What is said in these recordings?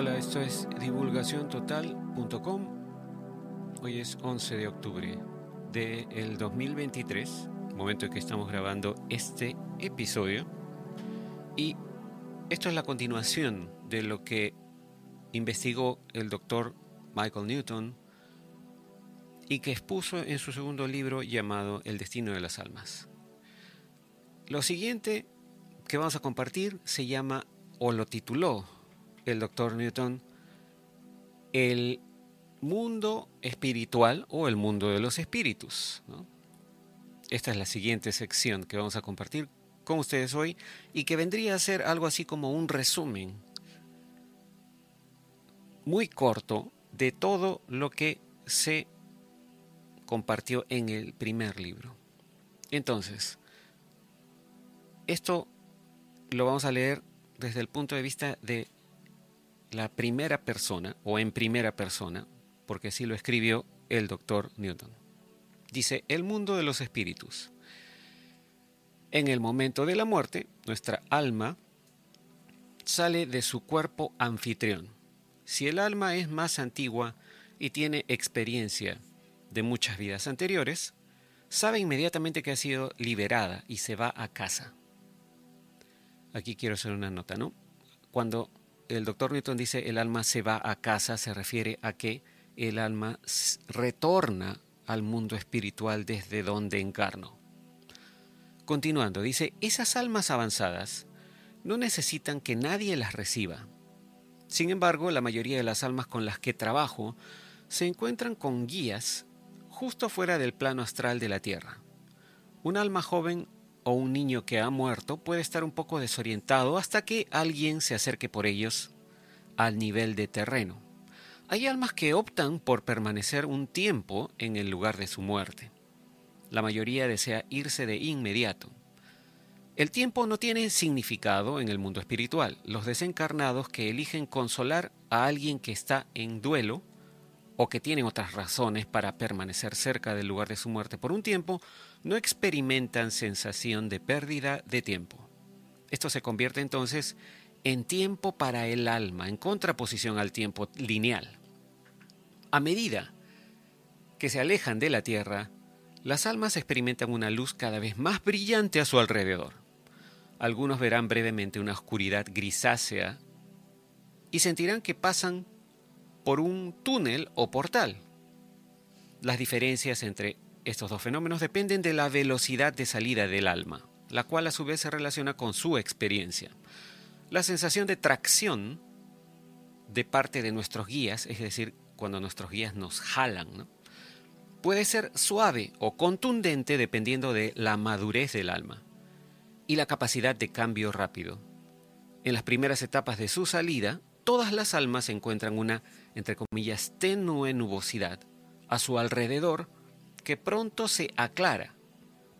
Hola, esto es divulgaciontotal.com. Hoy es 11 de octubre del 2023, momento en que estamos grabando este episodio. Y esto es la continuación de lo que investigó el doctor Michael Newton y que expuso en su segundo libro llamado El destino de las almas. Lo siguiente que vamos a compartir se llama, o lo tituló el doctor Newton, el mundo espiritual o el mundo de los espíritus. Esta es la siguiente sección que vamos a compartir con ustedes hoy y que vendría a ser algo así como un resumen muy corto de todo lo que se compartió en el primer libro. Entonces, esto lo vamos a leer desde el punto de vista de la primera persona o en primera persona, porque así lo escribió el doctor Newton. Dice, el mundo de los espíritus. En el momento de la muerte, nuestra alma sale de su cuerpo anfitrión. Si el alma es más antigua y tiene experiencia de muchas vidas anteriores, sabe inmediatamente que ha sido liberada y se va a casa. Aquí quiero hacer una nota, ¿no? Cuando el doctor Newton dice el alma se va a casa, se refiere a que el alma retorna al mundo espiritual desde donde encarnó. Continuando, dice, esas almas avanzadas no necesitan que nadie las reciba. Sin embargo, la mayoría de las almas con las que trabajo se encuentran con guías justo fuera del plano astral de la Tierra. Un alma joven o un niño que ha muerto puede estar un poco desorientado hasta que alguien se acerque por ellos al nivel de terreno. Hay almas que optan por permanecer un tiempo en el lugar de su muerte. La mayoría desea irse de inmediato. El tiempo no tiene significado en el mundo espiritual. Los desencarnados que eligen consolar a alguien que está en duelo o que tienen otras razones para permanecer cerca del lugar de su muerte por un tiempo no experimentan sensación de pérdida de tiempo. Esto se convierte entonces en tiempo para el alma, en contraposición al tiempo lineal. A medida que se alejan de la Tierra, las almas experimentan una luz cada vez más brillante a su alrededor. Algunos verán brevemente una oscuridad grisácea y sentirán que pasan por un túnel o portal. Las diferencias entre estos dos fenómenos dependen de la velocidad de salida del alma, la cual a su vez se relaciona con su experiencia. La sensación de tracción de parte de nuestros guías, es decir, cuando nuestros guías nos jalan, puede ser suave o contundente dependiendo de la madurez del alma y la capacidad de cambio rápido. En las primeras etapas de su salida, todas las almas encuentran una, entre comillas, tenue nubosidad a su alrededor que pronto se aclara,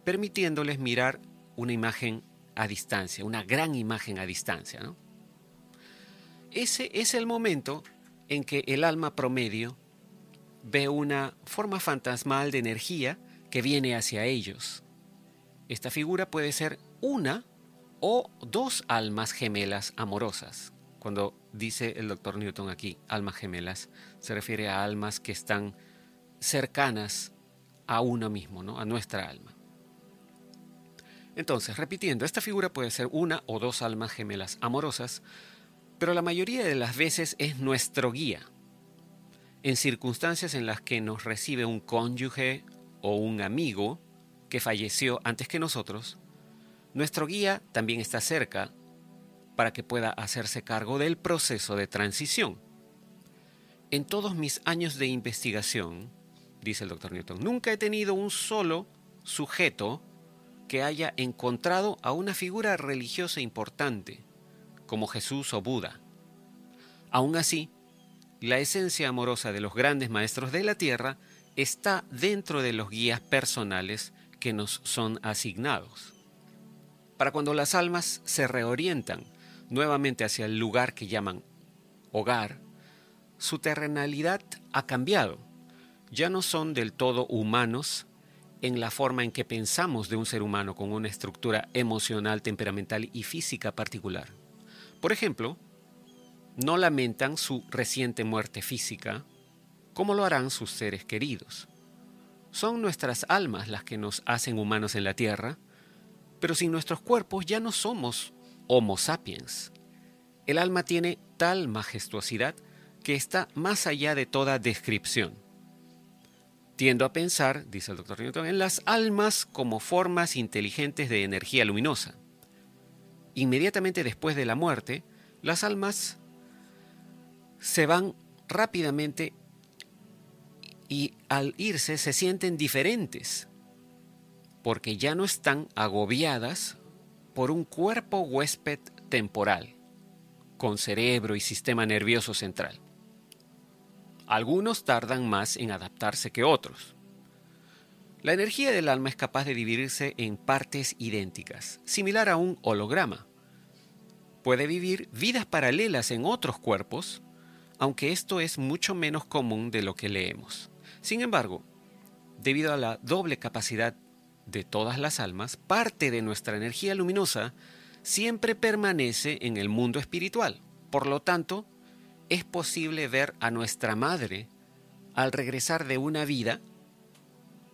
permitiéndoles mirar una imagen a distancia, una gran imagen a distancia. Ese es el momento en que el alma promedio ve una forma fantasmal de energía que viene hacia ellos. Esta figura puede ser una o dos almas gemelas amorosas. Cuando dice el doctor Newton aquí, almas gemelas, se refiere a almas que están cercanas a uno mismo, ¿no? a nuestra alma. Entonces, repitiendo, esta figura puede ser una o dos almas gemelas amorosas, pero la mayoría de las veces es nuestro guía. En circunstancias en las que nos recibe un cónyuge o un amigo que falleció antes que nosotros, nuestro guía también está cerca para que pueda hacerse cargo del proceso de transición. En todos mis años de investigación, dice el doctor Newton, nunca he tenido un solo sujeto que haya encontrado a una figura religiosa importante, como Jesús o Buda. Aún así, la esencia amorosa de los grandes maestros de la tierra está dentro de los guías personales que nos son asignados. Para cuando las almas se reorientan nuevamente hacia el lugar que llaman hogar, su terrenalidad ha cambiado ya no son del todo humanos en la forma en que pensamos de un ser humano con una estructura emocional, temperamental y física particular. Por ejemplo, no lamentan su reciente muerte física, como lo harán sus seres queridos. Son nuestras almas las que nos hacen humanos en la tierra, pero sin nuestros cuerpos ya no somos Homo sapiens. El alma tiene tal majestuosidad que está más allá de toda descripción. Tiendo a pensar, dice el doctor Newton, en las almas como formas inteligentes de energía luminosa. Inmediatamente después de la muerte, las almas se van rápidamente y al irse se sienten diferentes, porque ya no están agobiadas por un cuerpo huésped temporal, con cerebro y sistema nervioso central. Algunos tardan más en adaptarse que otros. La energía del alma es capaz de dividirse en partes idénticas, similar a un holograma. Puede vivir vidas paralelas en otros cuerpos, aunque esto es mucho menos común de lo que leemos. Sin embargo, debido a la doble capacidad de todas las almas, parte de nuestra energía luminosa siempre permanece en el mundo espiritual. Por lo tanto, es posible ver a nuestra madre al regresar de una vida,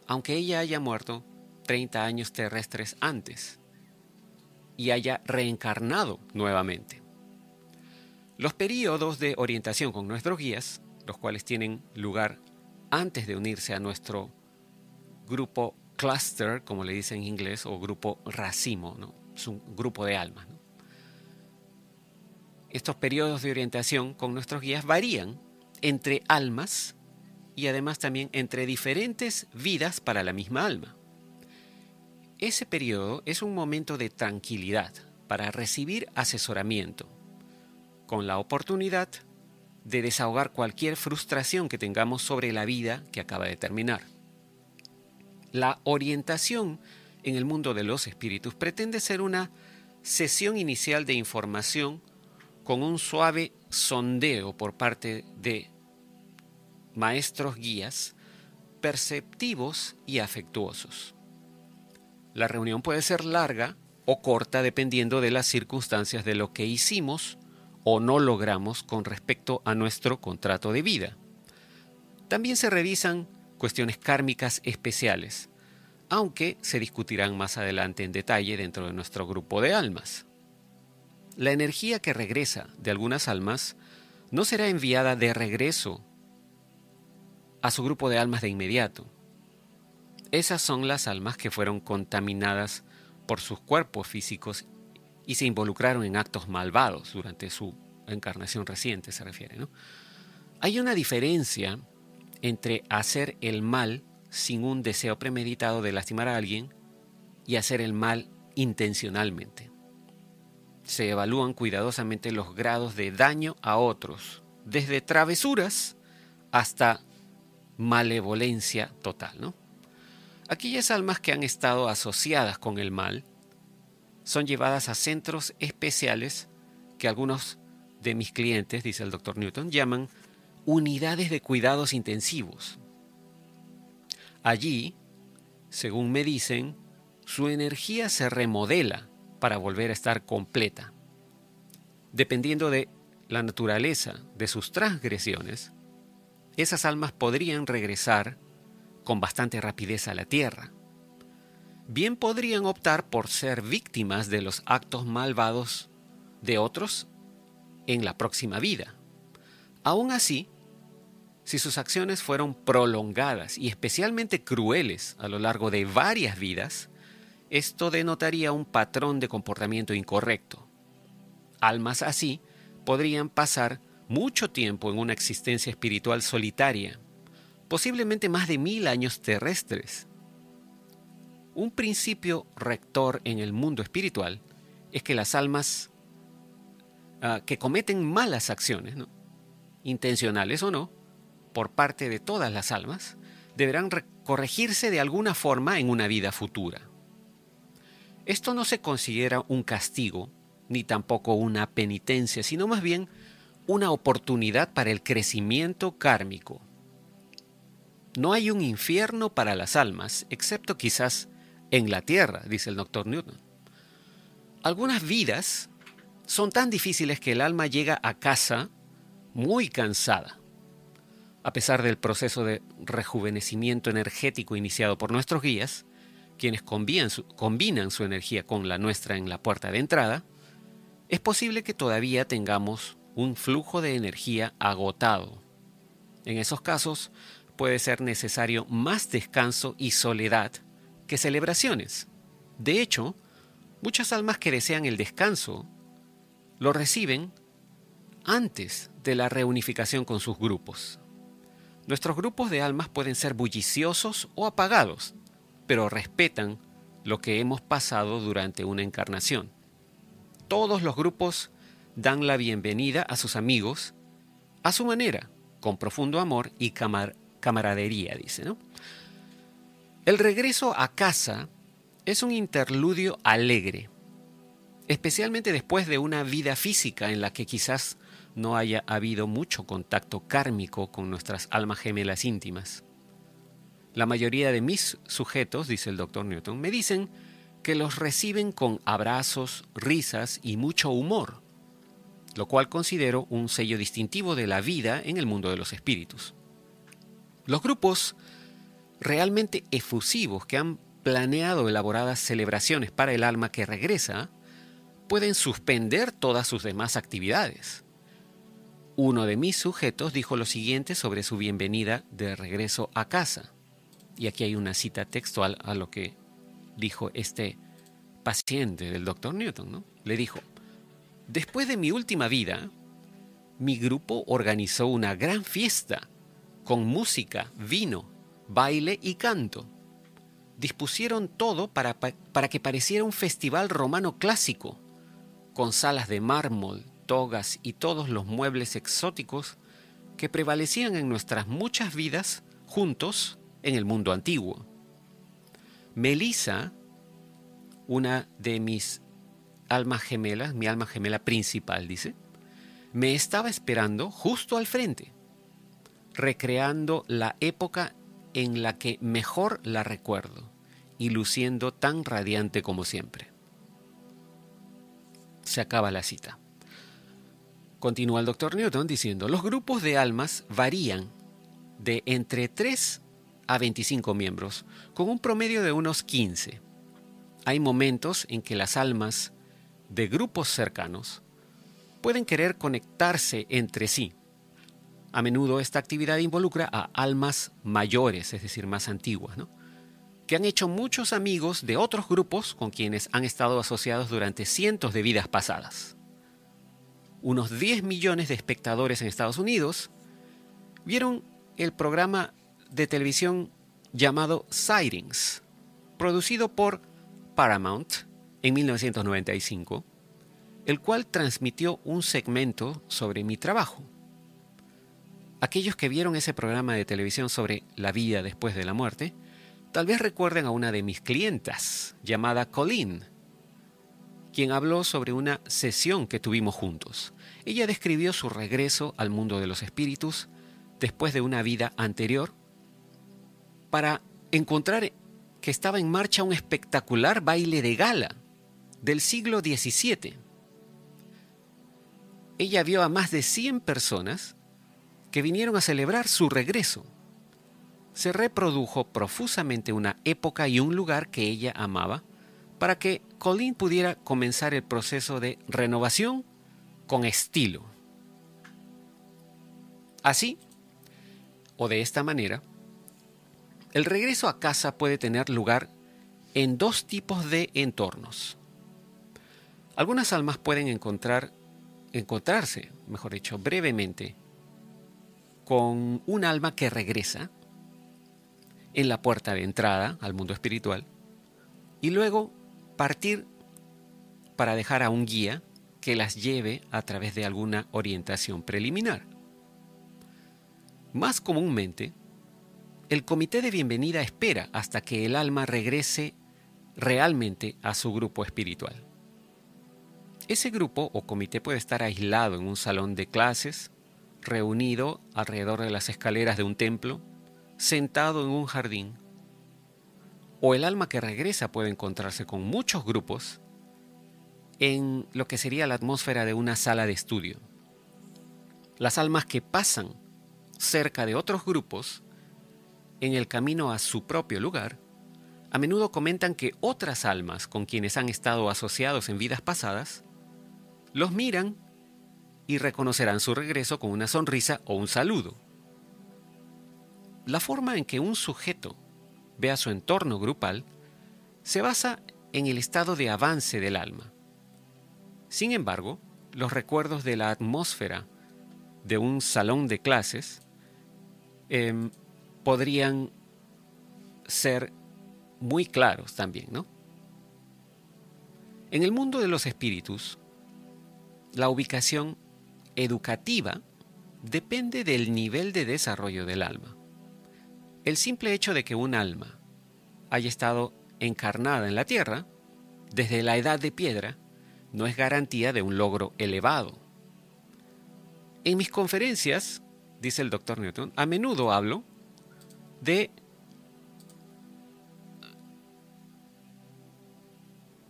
aunque ella haya muerto 30 años terrestres antes y haya reencarnado nuevamente. Los periodos de orientación con nuestros guías, los cuales tienen lugar antes de unirse a nuestro grupo cluster, como le dicen en inglés, o grupo racimo, ¿no? es un grupo de almas. Estos periodos de orientación con nuestros guías varían entre almas y además también entre diferentes vidas para la misma alma. Ese periodo es un momento de tranquilidad para recibir asesoramiento, con la oportunidad de desahogar cualquier frustración que tengamos sobre la vida que acaba de terminar. La orientación en el mundo de los espíritus pretende ser una sesión inicial de información con un suave sondeo por parte de maestros guías perceptivos y afectuosos. La reunión puede ser larga o corta dependiendo de las circunstancias de lo que hicimos o no logramos con respecto a nuestro contrato de vida. También se revisan cuestiones kármicas especiales, aunque se discutirán más adelante en detalle dentro de nuestro grupo de almas. La energía que regresa de algunas almas no será enviada de regreso a su grupo de almas de inmediato. Esas son las almas que fueron contaminadas por sus cuerpos físicos y se involucraron en actos malvados durante su encarnación reciente, se refiere. ¿no? Hay una diferencia entre hacer el mal sin un deseo premeditado de lastimar a alguien y hacer el mal intencionalmente. Se evalúan cuidadosamente los grados de daño a otros, desde travesuras hasta malevolencia total. ¿no? Aquellas almas que han estado asociadas con el mal son llevadas a centros especiales que algunos de mis clientes, dice el doctor Newton, llaman unidades de cuidados intensivos. Allí, según me dicen, su energía se remodela para volver a estar completa. Dependiendo de la naturaleza de sus transgresiones, esas almas podrían regresar con bastante rapidez a la tierra bien podrían optar por ser víctimas de los actos malvados de otros en la próxima vida. Aún así, si sus acciones fueron prolongadas y especialmente crueles a lo largo de varias vidas, esto denotaría un patrón de comportamiento incorrecto. Almas así podrían pasar mucho tiempo en una existencia espiritual solitaria, posiblemente más de mil años terrestres, un principio rector en el mundo espiritual es que las almas ah, que cometen malas acciones, intencionales o no, por parte de todas las almas, deberán corregirse de alguna forma en una vida futura. Esto no se considera un castigo, ni tampoco una penitencia, sino más bien una oportunidad para el crecimiento kármico. No hay un infierno para las almas, excepto quizás en la tierra, dice el doctor Newton. Algunas vidas son tan difíciles que el alma llega a casa muy cansada. A pesar del proceso de rejuvenecimiento energético iniciado por nuestros guías, quienes combinan su, energía con la nuestra en la puerta de entrada, es posible que todavía tengamos un flujo de energía agotado. En esos casos, puede ser necesario más descanso y soledad que celebraciones. De hecho, muchas almas que desean el descanso lo reciben antes de la reunificación con sus grupos. Nuestros grupos de almas pueden ser bulliciosos o apagados, pero respetan lo que hemos pasado durante una encarnación. Todos los grupos dan la bienvenida a sus amigos a su manera, con profundo amor y camaradería, dice. El regreso a casa es un interludio alegre, especialmente después de una vida física en la que quizás no haya habido mucho contacto kármico con nuestras almas gemelas íntimas. La mayoría de mis sujetos, dice el doctor Newton, me dicen que los reciben con abrazos, risas y mucho humor, lo cual considero un sello distintivo de la vida en el mundo de los espíritus. Los grupos realmente efusivos que han planeado elaboradas celebraciones para el alma que regresa, pueden suspender todas sus demás actividades. Uno de mis sujetos dijo lo siguiente sobre su bienvenida de regreso a casa. Y aquí hay una cita textual a lo que dijo este paciente del doctor Newton. ¿no? Le dijo, después de mi última vida, mi grupo organizó una gran fiesta con música, vino, baile y canto. Dispusieron todo para, para que pareciera un festival romano clásico, con salas de mármol, togas y todos los muebles exóticos que prevalecían en nuestras muchas vidas juntos en el mundo antiguo. Melissa, una de mis almas gemelas, mi alma gemela principal, dice, me estaba esperando justo al frente, recreando la época en la que mejor la recuerdo y luciendo tan radiante como siempre. Se acaba la cita. Continúa el doctor Newton diciendo, los grupos de almas varían de entre 3 a 25 miembros, con un promedio de unos 15. Hay momentos en que las almas de grupos cercanos pueden querer conectarse entre sí, a menudo esta actividad involucra a almas mayores, es decir, más antiguas, que han hecho muchos amigos de otros grupos con quienes han estado asociados durante cientos de vidas pasadas. Unos 10 millones de espectadores en Estados Unidos vieron el programa de televisión llamado Sightings, producido por Paramount en 1995, el cual transmitió un segmento sobre mi trabajo. Aquellos que vieron ese programa de televisión sobre la vida después de la muerte, tal vez recuerden a una de mis clientas, llamada Colleen, quien habló sobre una sesión que tuvimos juntos. Ella describió su regreso al mundo de los espíritus después de una vida anterior para encontrar que estaba en marcha un espectacular baile de gala del siglo XVII. Ella vio a más de 100 personas que vinieron a celebrar su regreso. Se reprodujo profusamente una época y un lugar que ella amaba para que Colleen pudiera comenzar el proceso de renovación con estilo. Así, o de esta manera, el regreso a casa puede tener lugar en dos tipos de entornos. Algunas almas pueden encontrar, encontrarse, mejor dicho, brevemente con un alma que regresa en la puerta de entrada al mundo espiritual y luego partir para dejar a un guía que las lleve a través de alguna orientación preliminar. Más comúnmente, el comité de bienvenida espera hasta que el alma regrese realmente a su grupo espiritual. Ese grupo o comité puede estar aislado en un salón de clases reunido alrededor de las escaleras de un templo, sentado en un jardín. O el alma que regresa puede encontrarse con muchos grupos en lo que sería la atmósfera de una sala de estudio. las almas que pasan cerca de otros grupos en el camino a su propio lugar, a menudo comentan que otras almas con quienes han estado asociados en vidas pasadas los miran y reconocerán su regreso con una sonrisa o un saludo. La forma en que un sujeto ve a su entorno grupal se basa en el estado de avance del alma. Sin embargo, los recuerdos de la atmósfera de un salón de clases em, podrían ser muy claros también, ¿no? En el mundo de los espíritus, la ubicación educativa depende del nivel de desarrollo del alma. El simple hecho de que un alma haya estado encarnada en la Tierra, desde la edad de piedra, no es garantía de un logro elevado. En mis conferencias, dice el doctor Newton, a menudo hablo de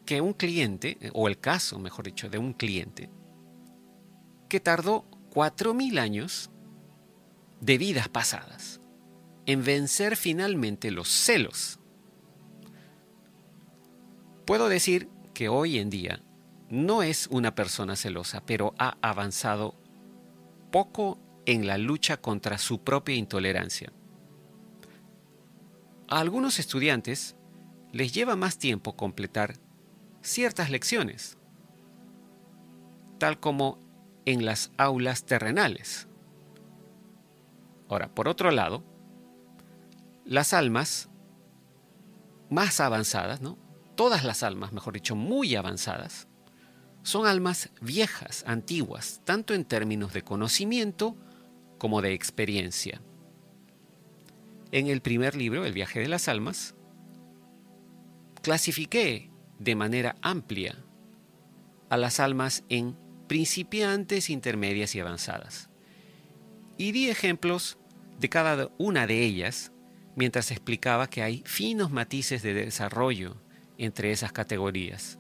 que un cliente, o el caso, mejor dicho, de un cliente, que tardó cuatro mil años de vidas pasadas en vencer finalmente los celos. Puedo decir que hoy en día no es una persona celosa, pero ha avanzado poco en la lucha contra su propia intolerancia. A algunos estudiantes les lleva más tiempo completar ciertas lecciones, tal como en las aulas terrenales. Ahora, por otro lado, las almas más avanzadas, ¿no? Todas las almas, mejor dicho, muy avanzadas, son almas viejas, antiguas, tanto en términos de conocimiento como de experiencia. En el primer libro, El viaje de las almas, clasifiqué de manera amplia a las almas en principiantes, intermedias y avanzadas. Y di ejemplos de cada una de ellas mientras explicaba que hay finos matices de desarrollo entre esas categorías.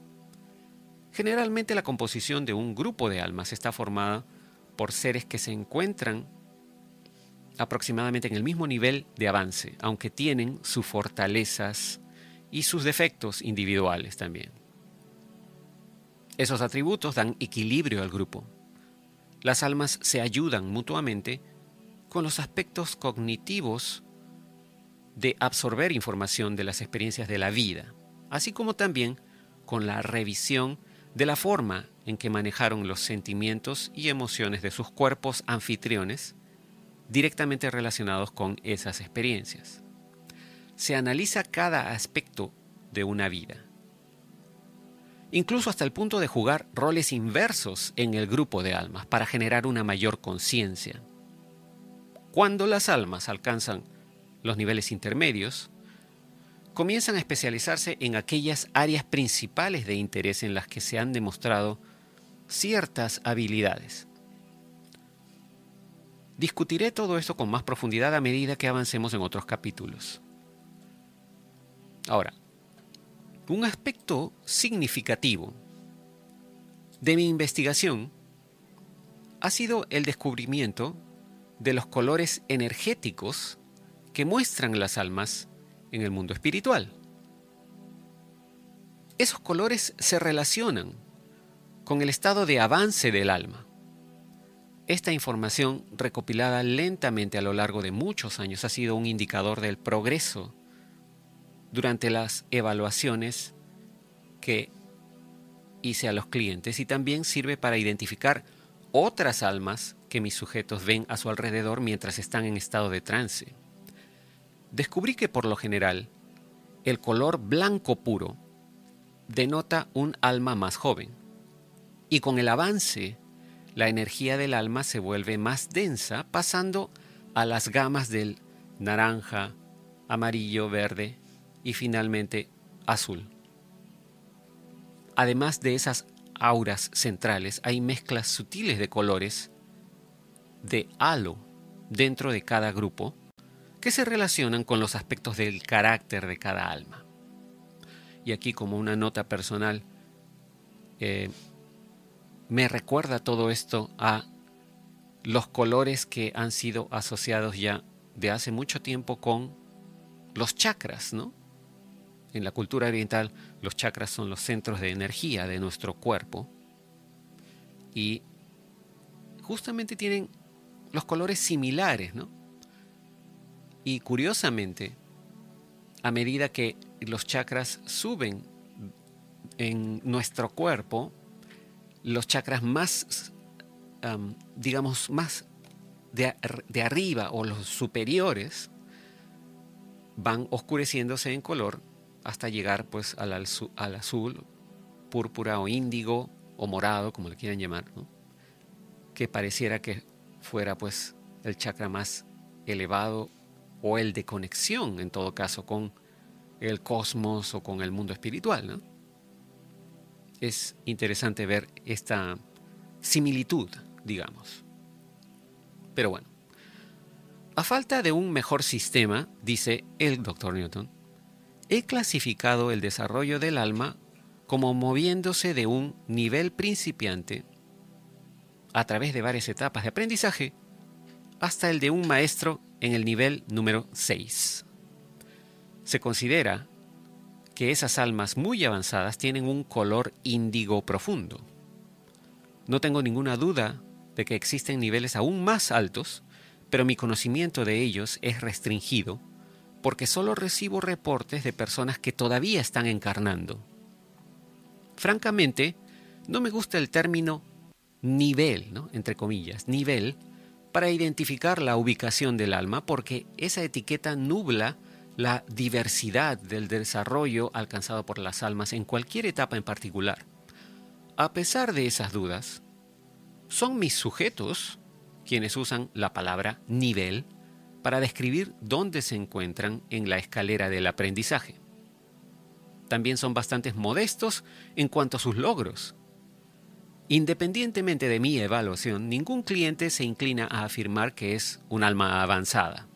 Generalmente la composición de un grupo de almas está formada por seres que se encuentran aproximadamente en el mismo nivel de avance, aunque tienen sus fortalezas y sus defectos individuales también. Esos atributos dan equilibrio al grupo. Las almas se ayudan mutuamente con los aspectos cognitivos de absorber información de las experiencias de la vida, así como también con la revisión de la forma en que manejaron los sentimientos y emociones de sus cuerpos anfitriones directamente relacionados con esas experiencias. Se analiza cada aspecto de una vida, incluso hasta el punto de jugar roles inversos en el grupo de almas para generar una mayor conciencia. Cuando las almas alcanzan los niveles intermedios, comienzan a especializarse en aquellas áreas principales de interés en las que se han demostrado ciertas habilidades. Discutiré todo esto con más profundidad a medida que avancemos en otros capítulos. Ahora, un aspecto significativo de mi investigación ha sido el descubrimiento de los colores energéticos que muestran las almas en el mundo espiritual. Esos colores se relacionan con el estado de avance del alma. Esta información, recopilada lentamente a lo largo de muchos años, ha sido un indicador del progreso durante las evaluaciones que hice a los clientes y también sirve para identificar otras almas que mis sujetos ven a su alrededor mientras están en estado de trance descubrí que por lo general el color blanco puro denota un alma más joven. Y con el avance, la energía del alma se vuelve más densa, pasando a las gamas del naranja, amarillo, verde y finalmente azul. Además de esas auras centrales, hay mezclas sutiles de colores de halo dentro de cada grupo que se relacionan con los aspectos del carácter de cada alma. Y aquí como una nota personal, eh, me recuerda todo esto a los colores que han sido asociados ya de hace mucho tiempo con los chakras, ¿no? En la cultura oriental, los chakras son los centros de energía de nuestro cuerpo y justamente tienen los colores similares, ¿no? Y curiosamente, a medida que los chakras suben en nuestro cuerpo, los chakras más, digamos, más de, de, arriba o los superiores van oscureciéndose en color hasta llegar pues al, al azul, púrpura o índigo o morado, como le quieran llamar, que pareciera que fuera pues el chakra más elevado o el de conexión en todo caso con el cosmos o con el mundo espiritual. ¿no? Es interesante ver esta similitud, digamos. Pero bueno, a falta de un mejor sistema, dice el doctor Newton, he clasificado el desarrollo del alma como moviéndose de un nivel principiante a través de varias etapas de aprendizaje hasta el de un maestro en el nivel número 6. Se considera que esas almas muy avanzadas tienen un color índigo profundo. No tengo ninguna duda de que existen niveles aún más altos, pero mi conocimiento de ellos es restringido porque solo recibo reportes de personas que todavía están encarnando. Francamente, no me gusta el término nivel, ¿no? entre comillas, nivel, para identificar la ubicación del alma, porque esa etiqueta nubla la diversidad del desarrollo alcanzado por las almas en cualquier etapa en particular. A pesar de esas dudas, son mis sujetos quienes usan la palabra nivel para describir dónde se encuentran en la escalera del aprendizaje. También son bastante modestos en cuanto a sus logros. Independientemente de mi evaluación, ningún cliente se inclina a afirmar que es un alma avanzada.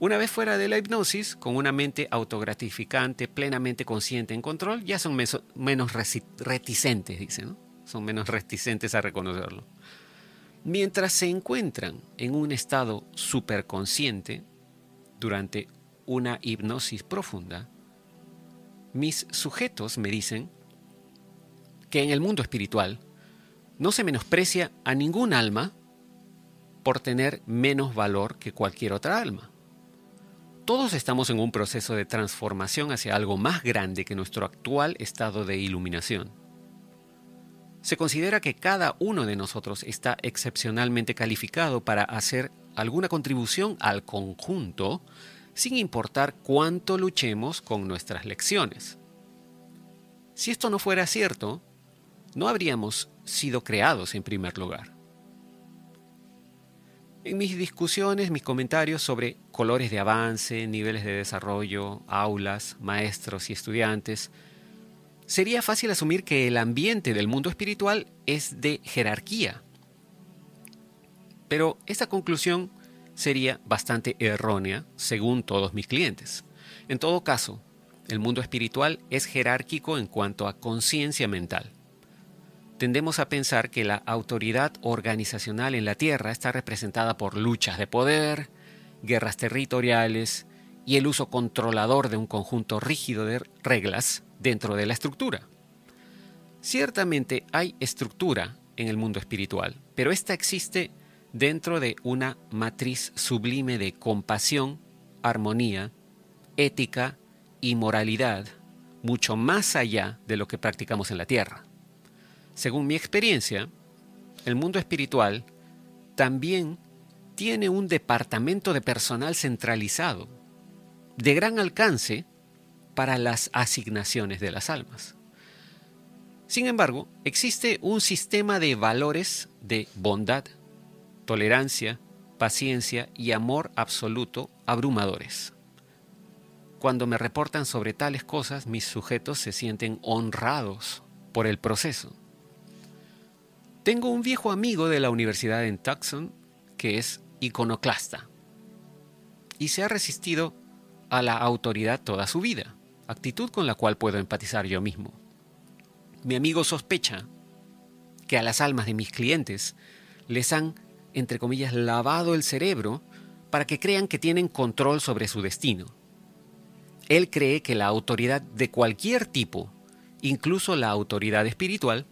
Una vez fuera de la hipnosis, con una mente autogratificante, plenamente consciente en control, ya son menos reticentes, dicen, Son menos reticentes a reconocerlo. Mientras se encuentran en un estado superconsciente, durante una hipnosis profunda, mis sujetos me dicen que en el mundo espiritual no se menosprecia a ningún alma por tener menos valor que cualquier otra alma. Todos estamos en un proceso de transformación hacia algo más grande que nuestro actual estado de iluminación. Se considera que cada uno de nosotros está excepcionalmente calificado para hacer alguna contribución al conjunto sin importar cuánto luchemos con nuestras lecciones. Si esto no fuera cierto, no habríamos sido creados en primer lugar. En mis discusiones, mis comentarios sobre colores de avance, niveles de desarrollo, aulas, maestros y estudiantes, sería fácil asumir que el ambiente del mundo espiritual es de jerarquía. Pero esta conclusión sería bastante errónea según todos mis clientes. En todo caso, el mundo espiritual es jerárquico en cuanto a conciencia mental tendemos a pensar que la autoridad organizacional en la Tierra está representada por luchas de poder, guerras territoriales y el uso controlador de un conjunto rígido de reglas dentro de la estructura. Ciertamente hay estructura en el mundo espiritual, pero esta existe dentro de una matriz sublime de compasión, armonía, ética y moralidad, mucho más allá de lo que practicamos en la Tierra. Según mi experiencia, el mundo espiritual también tiene un departamento de personal centralizado, de gran alcance para las asignaciones de las almas. Sin embargo, existe un sistema de valores de bondad, tolerancia, paciencia y amor absoluto abrumadores. Cuando me reportan sobre tales cosas, mis sujetos se sienten honrados por el proceso. Tengo un viejo amigo de la universidad en Tucson que es iconoclasta y se ha resistido a la autoridad toda su vida, actitud con la cual puedo empatizar yo mismo. Mi amigo sospecha que a las almas de mis clientes les han, entre comillas, lavado el cerebro para que crean que tienen control sobre su destino. Él cree que la autoridad de cualquier tipo, incluso la autoridad espiritual,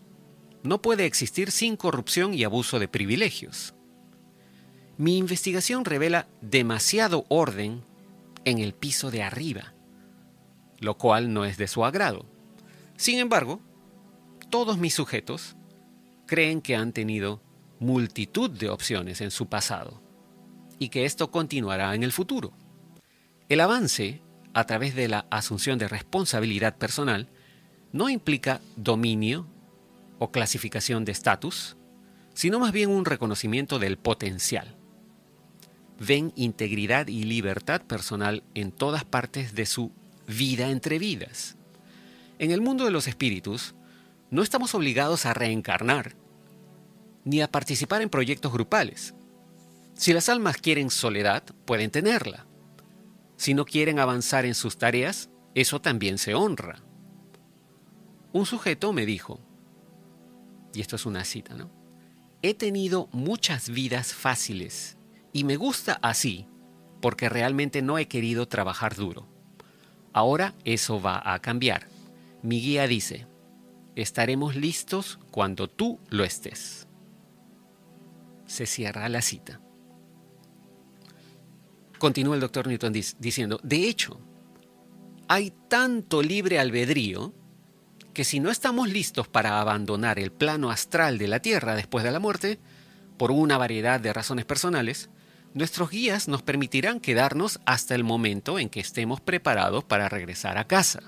no puede existir sin corrupción y abuso de privilegios. Mi investigación revela demasiado orden en el piso de arriba, lo cual no es de su agrado. Sin embargo, todos mis sujetos creen que han tenido multitud de opciones en su pasado y que esto continuará en el futuro. El avance, a través de la asunción de responsabilidad personal, no implica dominio o clasificación de estatus, sino más bien un reconocimiento del potencial. Ven integridad y libertad personal en todas partes de su vida entre vidas. En el mundo de los espíritus, no estamos obligados a reencarnar, ni a participar en proyectos grupales. Si las almas quieren soledad, pueden tenerla. Si no quieren avanzar en sus tareas, eso también se honra. Un sujeto me dijo, y esto es una cita, ¿no? He tenido muchas vidas fáciles y me gusta así porque realmente no he querido trabajar duro. Ahora eso va a cambiar. Mi guía dice, estaremos listos cuando tú lo estés. Se cierra la cita. Continúa el doctor Newton diciendo, de hecho, hay tanto libre albedrío que si no estamos listos para abandonar el plano astral de la Tierra después de la muerte, por una variedad de razones personales, nuestros guías nos permitirán quedarnos hasta el momento en que estemos preparados para regresar a casa.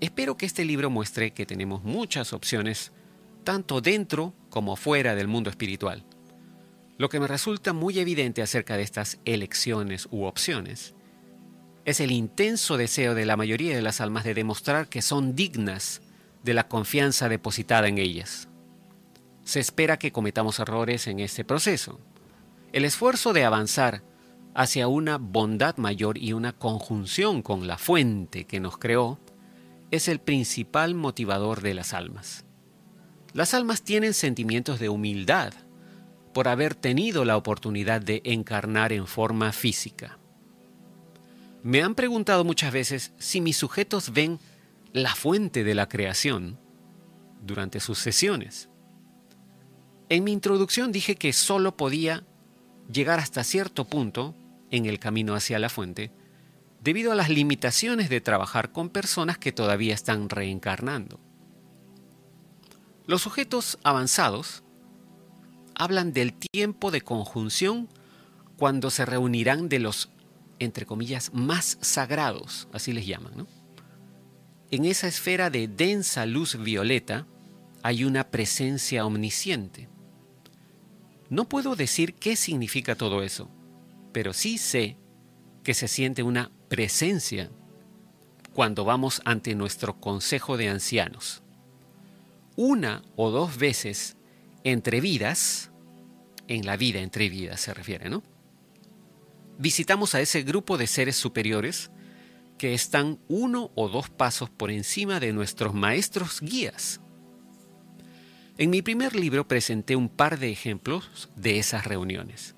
Espero que este libro muestre que tenemos muchas opciones, tanto dentro como fuera del mundo espiritual. Lo que me resulta muy evidente acerca de estas elecciones u opciones es el intenso deseo de la mayoría de las almas de demostrar que son dignas de la confianza depositada en ellas. Se espera que cometamos errores en este proceso. El esfuerzo de avanzar hacia una bondad mayor y una conjunción con la fuente que nos creó es el principal motivador de las almas. Las almas tienen sentimientos de humildad por haber tenido la oportunidad de encarnar en forma física. Me han preguntado muchas veces si mis sujetos ven la fuente de la creación durante sus sesiones. En mi introducción dije que solo podía llegar hasta cierto punto en el camino hacia la fuente debido a las limitaciones de trabajar con personas que todavía están reencarnando. Los sujetos avanzados hablan del tiempo de conjunción cuando se reunirán de los entre comillas, más sagrados, así les llaman. En esa esfera de densa luz violeta hay una presencia omnisciente. No puedo decir qué significa todo eso, pero sí sé que se siente una presencia cuando vamos ante nuestro consejo de ancianos. Una o dos veces entre vidas, en la vida entre vidas se refiere, ¿no? Visitamos a ese grupo de seres superiores que están uno o dos pasos por encima de nuestros maestros guías. En mi primer libro presenté un par de ejemplos de esas reuniones.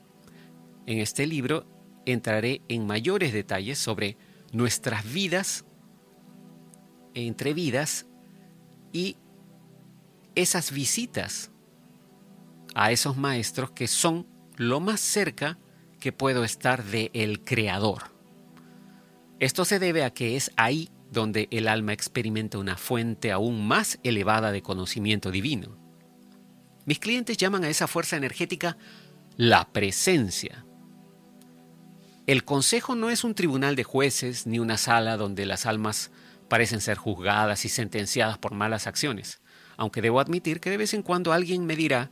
En este libro entraré en mayores detalles sobre nuestras vidas entre vidas y esas visitas a esos maestros que son lo más cerca que puedo estar de el Creador. Esto se debe a que es ahí donde el alma experimenta una fuente aún más elevada de conocimiento divino. Mis clientes llaman a esa fuerza energética la presencia. El consejo no es un tribunal de jueces ni una sala donde las almas parecen ser juzgadas y sentenciadas por malas acciones, aunque debo admitir que de vez en cuando alguien me dirá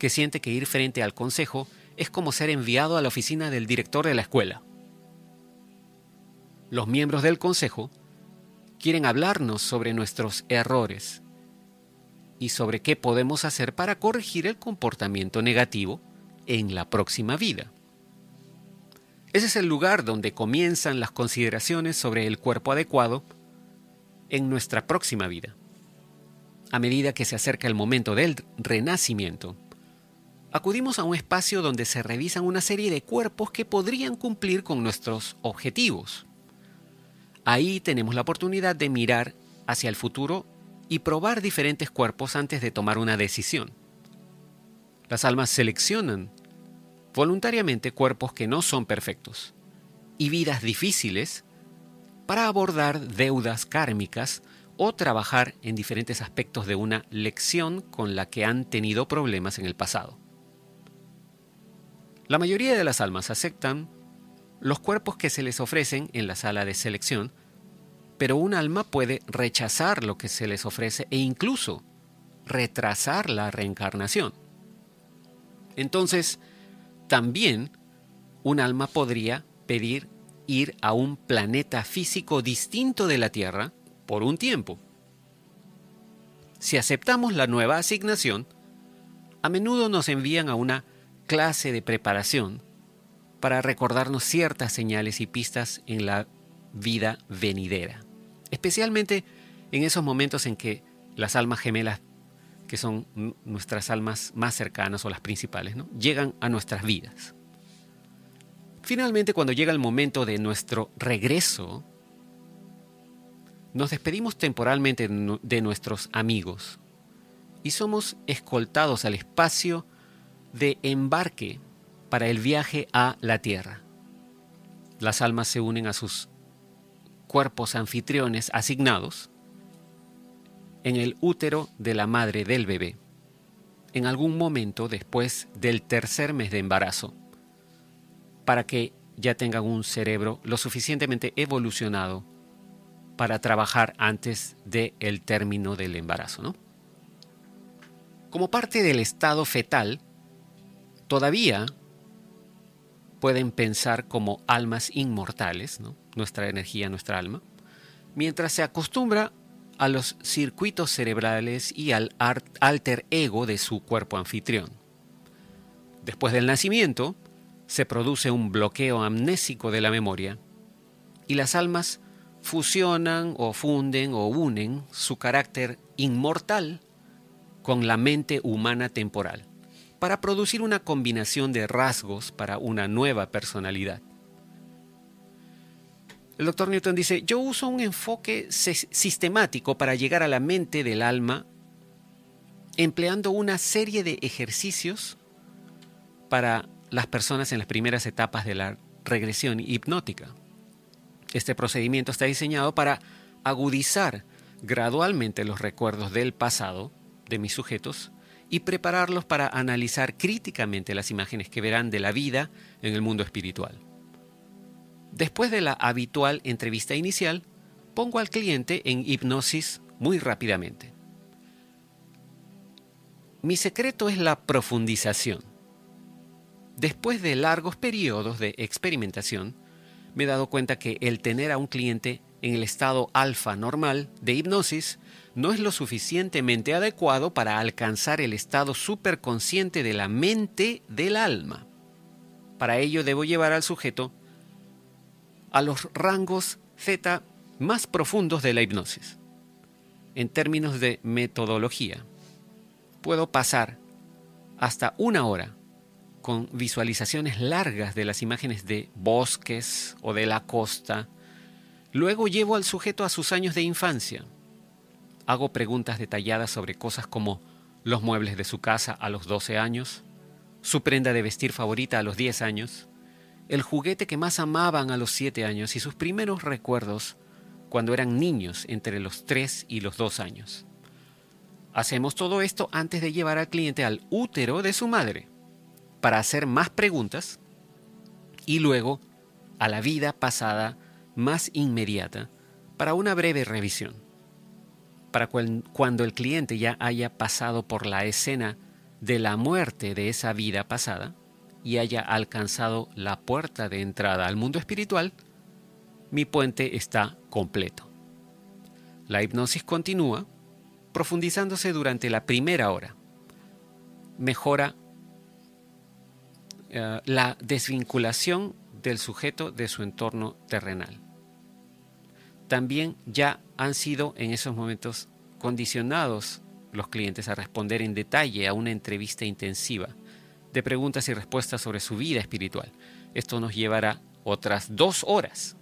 que siente que ir frente al consejo es como ser enviado a la oficina del director de la escuela. Los miembros del Consejo quieren hablarnos sobre nuestros errores y sobre qué podemos hacer para corregir el comportamiento negativo en la próxima vida. Ese es el lugar donde comienzan las consideraciones sobre el cuerpo adecuado en nuestra próxima vida. A medida que se acerca el momento del renacimiento, acudimos a un espacio donde se revisan una serie de cuerpos que podrían cumplir con nuestros objetivos. Ahí tenemos la oportunidad de mirar hacia el futuro y probar diferentes cuerpos antes de tomar una decisión. Las almas seleccionan voluntariamente cuerpos que no son perfectos y vidas difíciles para abordar deudas kármicas o trabajar en diferentes aspectos de una lección con la que han tenido problemas en el pasado. La mayoría de las almas aceptan los cuerpos que se les ofrecen en la sala de selección, pero un alma puede rechazar lo que se les ofrece e incluso retrasar la reencarnación. Entonces, también un alma podría pedir ir a un planeta físico distinto de la Tierra por un tiempo. Si aceptamos la nueva asignación, a menudo nos envían a una clase de preparación para recordarnos ciertas señales y pistas en la vida venidera, especialmente en esos momentos en que las almas gemelas, que son nuestras almas más cercanas o las principales, ¿no? llegan a nuestras vidas. Finalmente, cuando llega el momento de nuestro regreso, nos despedimos temporalmente de nuestros amigos y somos escoltados al espacio de embarque para el viaje a la Tierra. Las almas se unen a sus cuerpos anfitriones asignados en el útero de la madre del bebé, en algún momento después del tercer mes de embarazo, para que ya tengan un cerebro lo suficientemente evolucionado para trabajar antes del término del embarazo. Como parte del estado fetal, todavía pueden pensar como almas inmortales, nuestra energía, nuestra alma, mientras se acostumbra a los circuitos cerebrales y al alter ego de su cuerpo anfitrión. Después del nacimiento, se produce un bloqueo amnésico de la memoria y las almas fusionan o funden o unen su carácter inmortal con la mente humana temporal para producir una combinación de rasgos para una nueva personalidad. El doctor Newton dice, yo uso un enfoque sistemático para llegar a la mente del alma empleando una serie de ejercicios para las personas en las primeras etapas de la regresión hipnótica. Este procedimiento está diseñado para agudizar gradualmente los recuerdos del pasado de mis sujetos y prepararlos para analizar críticamente las imágenes que verán de la vida en el mundo espiritual. Después de la habitual entrevista inicial, pongo al cliente en hipnosis muy rápidamente. Mi secreto es la profundización. Después de largos periodos de experimentación, me he dado cuenta que el tener a un cliente en el estado alfa normal de hipnosis no es lo suficientemente adecuado para alcanzar el estado superconsciente de la mente del alma. Para ello debo llevar al sujeto a los rangos Z más profundos de la hipnosis. En términos de metodología, puedo pasar hasta una hora con visualizaciones largas de las imágenes de bosques o de la costa. Luego llevo al sujeto a sus años de infancia, hago preguntas detalladas sobre cosas como los muebles de su casa a los 12 años, su prenda de vestir favorita a los 10 años, el juguete que más amaban a los 7 años y sus primeros recuerdos cuando eran niños entre los 3 y los 2 años. Hacemos todo esto antes de llevar al cliente al útero de su madre para hacer más preguntas y luego a la vida pasada más inmediata para una breve revisión para cuando el cliente ya haya pasado por la escena de la muerte de esa vida pasada y haya alcanzado la puerta de entrada al mundo espiritual, mi puente está completo. La hipnosis continúa profundizándose durante la primera hora. Mejora eh, la desvinculación del sujeto de su entorno terrenal también ya han sido en esos momentos condicionados los clientes a responder en detalle a una entrevista intensiva de preguntas y respuestas sobre su vida espiritual. Esto nos llevará otras dos horas.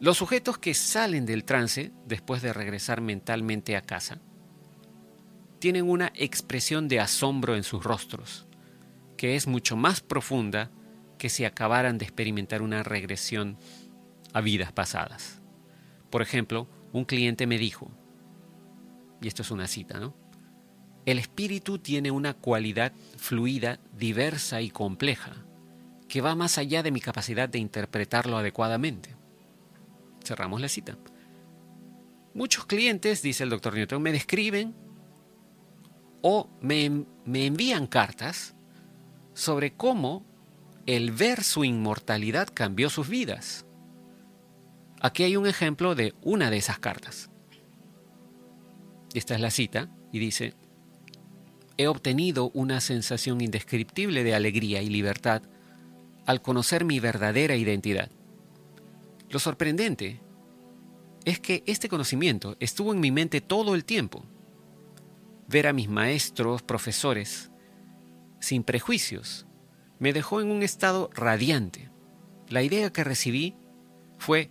Los sujetos que salen del trance después de regresar mentalmente a casa tienen una expresión de asombro en sus rostros, que es mucho más profunda que si acabaran de experimentar una regresión a vidas pasadas. Por ejemplo, un cliente me dijo, y esto es una cita, ¿no? El espíritu tiene una cualidad fluida, diversa y compleja, que va más allá de mi capacidad de interpretarlo adecuadamente. Cerramos la cita. Muchos clientes, dice el doctor Newton, me describen o me, me envían cartas sobre cómo el ver su inmortalidad cambió sus vidas. Aquí hay un ejemplo de una de esas cartas. Esta es la cita y dice, he obtenido una sensación indescriptible de alegría y libertad al conocer mi verdadera identidad. Lo sorprendente es que este conocimiento estuvo en mi mente todo el tiempo. Ver a mis maestros, profesores, sin prejuicios, me dejó en un estado radiante. La idea que recibí fue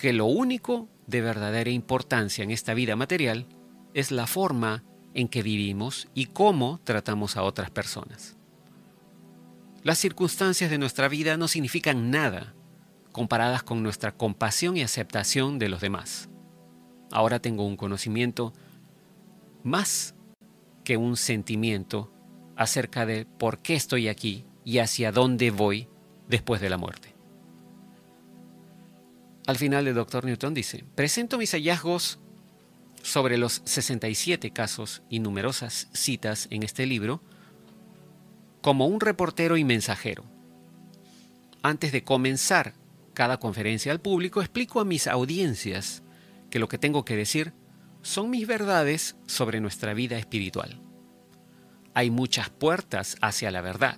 que lo único de verdadera importancia en esta vida material es la forma en que vivimos y cómo tratamos a otras personas. Las circunstancias de nuestra vida no significan nada comparadas con nuestra compasión y aceptación de los demás. Ahora tengo un conocimiento más que un sentimiento acerca de por qué estoy aquí y hacia dónde voy después de la muerte. Al final el doctor Newton dice, presento mis hallazgos sobre los 67 casos y numerosas citas en este libro como un reportero y mensajero. Antes de comenzar cada conferencia al público, explico a mis audiencias que lo que tengo que decir son mis verdades sobre nuestra vida espiritual. Hay muchas puertas hacia la verdad.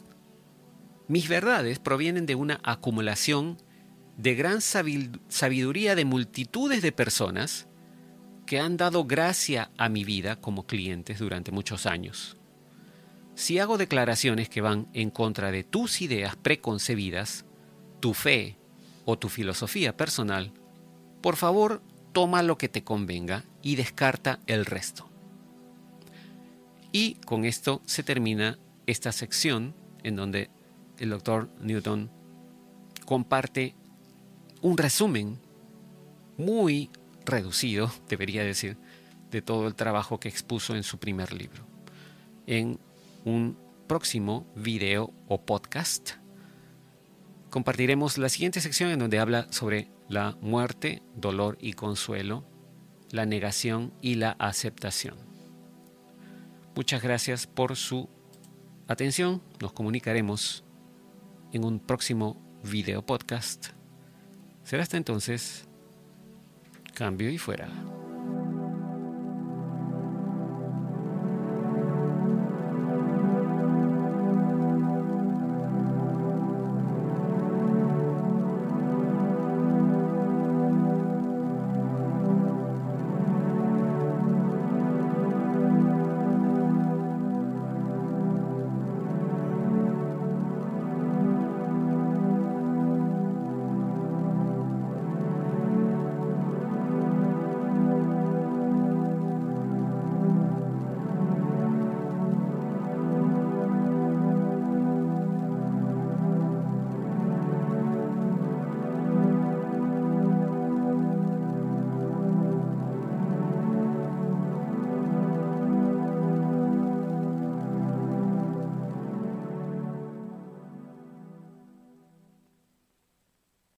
Mis verdades provienen de una acumulación de gran sabiduría de multitudes de personas que han dado gracia a mi vida como clientes durante muchos años. Si hago declaraciones que van en contra de tus ideas preconcebidas, tu fe o tu filosofía personal, por favor toma lo que te convenga y descarta el resto. Y con esto se termina esta sección en donde el doctor Newton comparte un resumen muy reducido, debería decir, de todo el trabajo que expuso en su primer libro. En un próximo video o podcast compartiremos la siguiente sección en donde habla sobre la muerte, dolor y consuelo, la negación y la aceptación. Muchas gracias por su atención. Nos comunicaremos en un próximo video podcast. Será hasta entonces. Cambio y fuera.